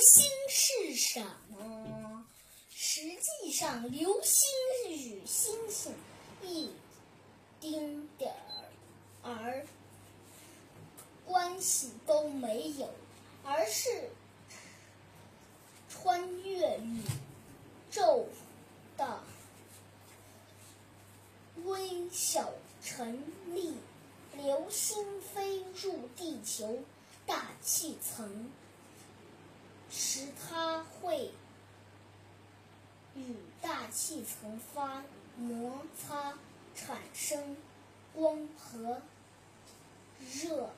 星是什么？实际上，流星与星星一丁点儿关系都没有，而是穿越宇宙的微小尘粒。流星飞入地球大气层时，它会与大气层发摩擦，产生光和热，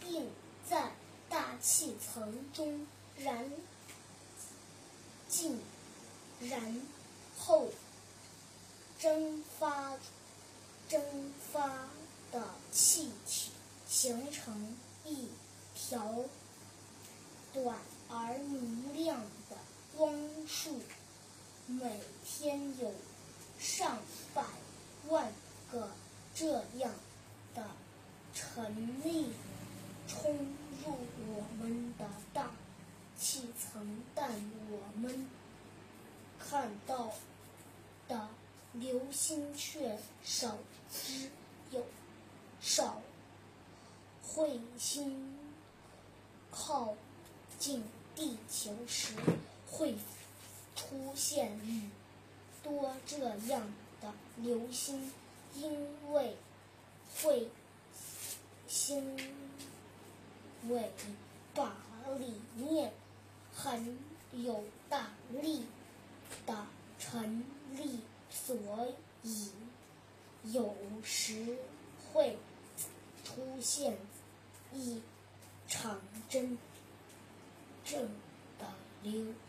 并在大气层中燃尽，然后蒸发蒸发。的气体形成一条短而明亮的光束，每天有上百万个这样的尘粒冲入我们的大气层，但我们看到的流星却少之又。少，彗星靠近地球时会出现雨多这样的流星，因为彗星尾巴里面很有大力的尘粒，所以有时会。出现一场真正的6。